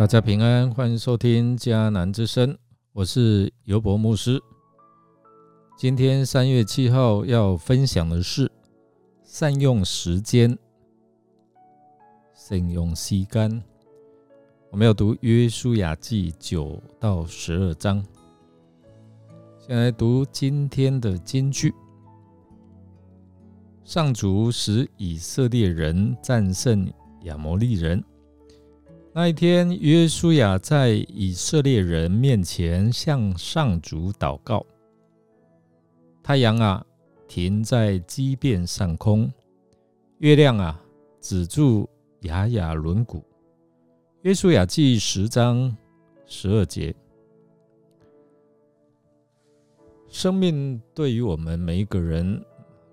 大家平安，欢迎收听迦南之声，我是尤博牧师。今天三月七号要分享的是善用时间，善用吸干。我们要读约书亚记九到十二章。先来读今天的金句：上主使以色列人战胜亚摩利人。那一天，约书亚在以色列人面前向上主祷告。太阳啊，停在基变上空；月亮啊，止住雅雅轮毂。约书亚记十章十二节。生命对于我们每一个人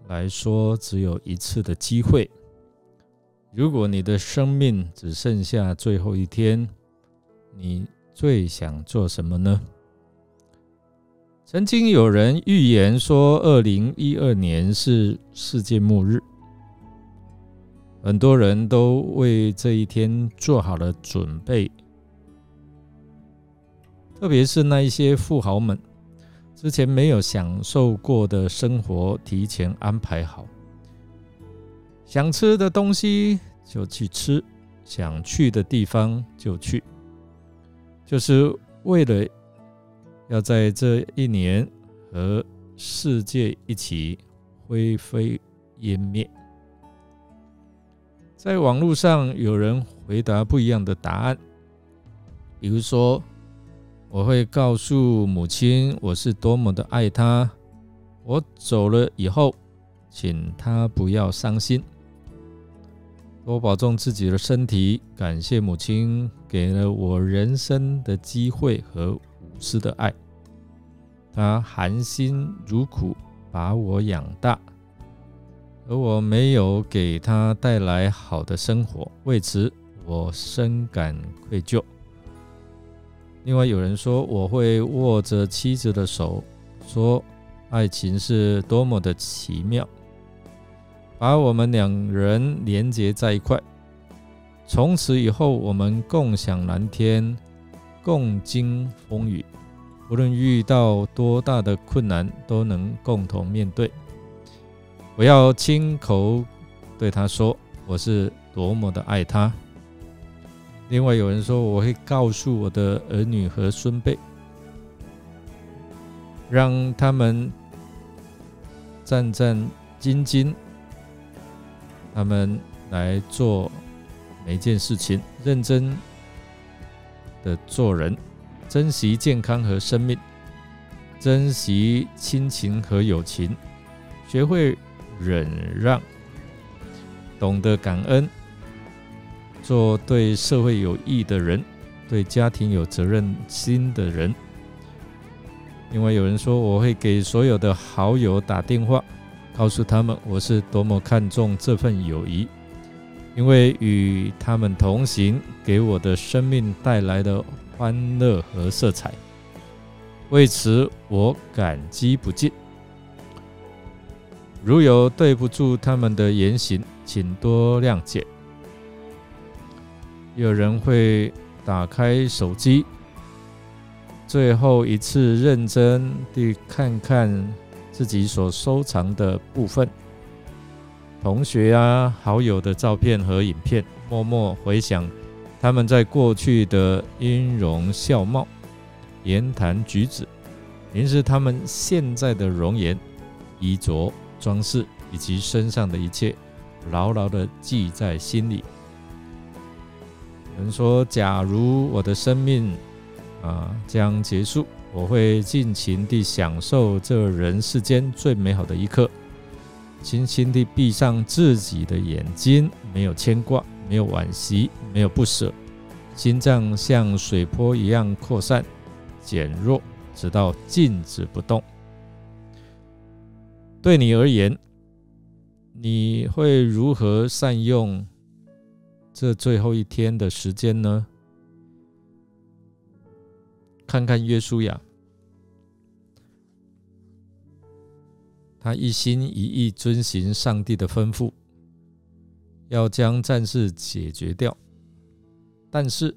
来说，只有一次的机会。如果你的生命只剩下最后一天，你最想做什么呢？曾经有人预言说，二零一二年是世界末日，很多人都为这一天做好了准备，特别是那一些富豪们，之前没有享受过的生活提前安排好。想吃的东西就去吃，想去的地方就去，就是为了要在这一年和世界一起灰飞烟灭。在网络上有人回答不一样的答案，比如说，我会告诉母亲我是多么的爱她，我走了以后，请她不要伤心。多保重自己的身体，感谢母亲给了我人生的机会和无私的爱。她含辛茹苦把我养大，而我没有给她带来好的生活，为此我深感愧疚。另外有人说，我会握着妻子的手，说爱情是多么的奇妙。把我们两人连接在一块，从此以后，我们共享蓝天，共经风雨，无论遇到多大的困难，都能共同面对。我要亲口对他说，我是多么的爱他。另外有人说，我会告诉我的儿女和孙辈，让他们战战兢兢。他们来做每一件事情，认真的做人，珍惜健康和生命，珍惜亲情和友情，学会忍让，懂得感恩，做对社会有益的人，对家庭有责任心的人。另外有人说，我会给所有的好友打电话。告诉他们，我是多么看重这份友谊，因为与他们同行，给我的生命带来的欢乐和色彩。为此，我感激不尽。如有对不住他们的言行，请多谅解。有人会打开手机，最后一次认真地看看。自己所收藏的部分，同学啊、好友的照片和影片，默默回想他们在过去的音容笑貌、言谈举止，凝视他们现在的容颜、衣着、装饰以及身上的一切，牢牢的记在心里。有人说：“假如我的生命啊将结束。”我会尽情地享受这人世间最美好的一刻，轻轻地闭上自己的眼睛，没有牵挂，没有惋惜，没有不舍，心脏像水波一样扩散、减弱，直到静止不动。对你而言，你会如何善用这最后一天的时间呢？看看约书亚。他一心一意遵行上帝的吩咐，要将战事解决掉。但是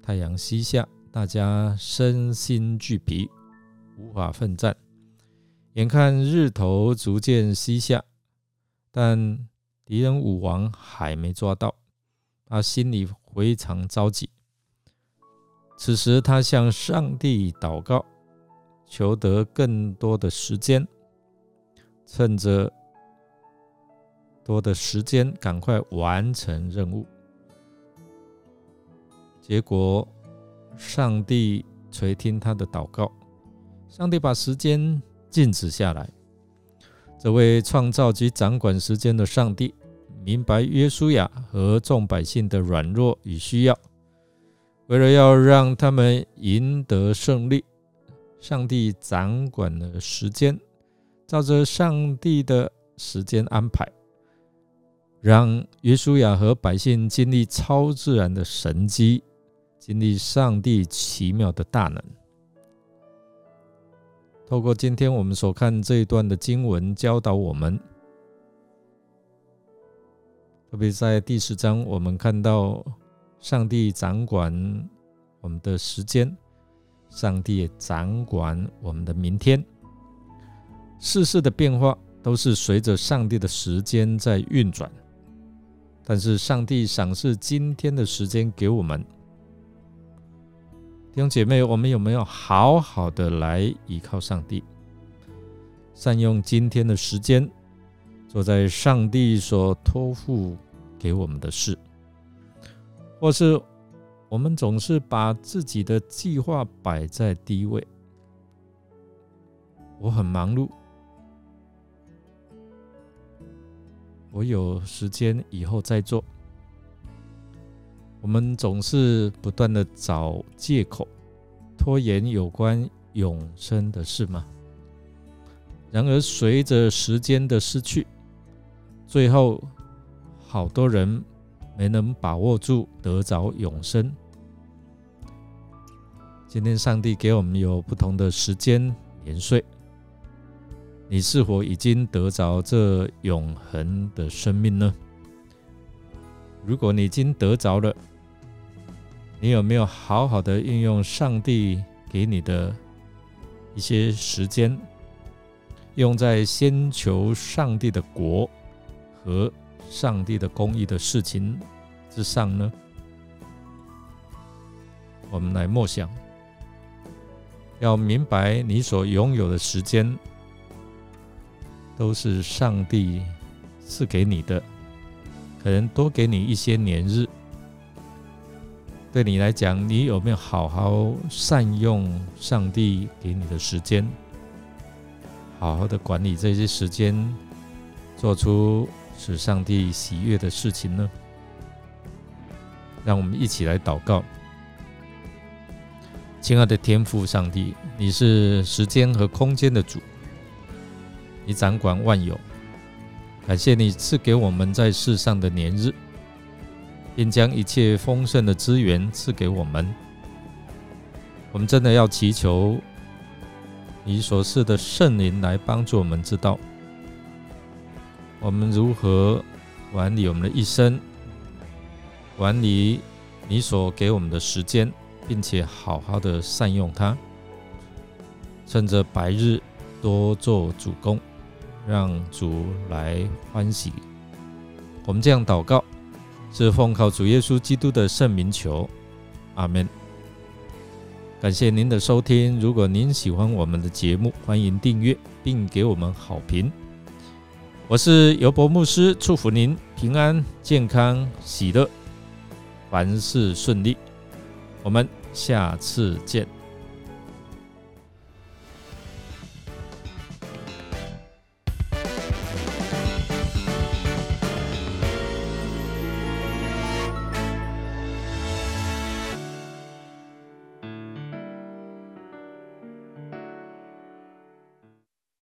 太阳西下，大家身心俱疲，无法奋战。眼看日头逐渐西下，但敌人武王还没抓到，他心里非常着急。此时，他向上帝祷告，求得更多的时间，趁着多的时间，赶快完成任务。结果，上帝垂听他的祷告，上帝把时间静止下来。这位创造及掌管时间的上帝，明白约书亚和众百姓的软弱与需要。为了要让他们赢得胜利，上帝掌管了时间，照着上帝的时间安排，让约书亚和百姓经历超自然的神迹，经历上帝奇妙的大能。透过今天我们所看这一段的经文，教导我们，特别在第十章，我们看到。上帝掌管我们的时间，上帝也掌管我们的明天。世事的变化都是随着上帝的时间在运转，但是上帝赏赐今天的时间给我们。弟兄姐妹，我们有没有好好的来依靠上帝，善用今天的时间，做在上帝所托付给我们的事？或是我们总是把自己的计划摆在第一位。我很忙碌，我有时间以后再做。我们总是不断的找借口，拖延有关永生的事吗？然而，随着时间的失去，最后好多人。没能把握住得着永生。今天上帝给我们有不同的时间年岁，你是否已经得着这永恒的生命呢？如果你已经得着了，你有没有好好的运用上帝给你的一些时间，用在先求上帝的国和？上帝的公义的事情之上呢，我们来默想，要明白你所拥有的时间都是上帝赐给你的，可能多给你一些年日。对你来讲，你有没有好好善用上帝给你的时间，好好的管理这些时间，做出。使上帝喜悦的事情呢？让我们一起来祷告。亲爱的天父上帝，你是时间和空间的主，你掌管万有。感谢你赐给我们在世上的年日，并将一切丰盛的资源赐给我们。我们真的要祈求你所赐的圣灵来帮助我们知道。我们如何管理我们的一生？管理你所给我们的时间，并且好好的善用它，趁着白日多做主公，让主来欢喜。我们这样祷告，是奉靠主耶稣基督的圣名求，阿门。感谢您的收听。如果您喜欢我们的节目，欢迎订阅并给我们好评。我是尤伯牧师，祝福您平安、健康、喜乐，凡事顺利。我们下次见。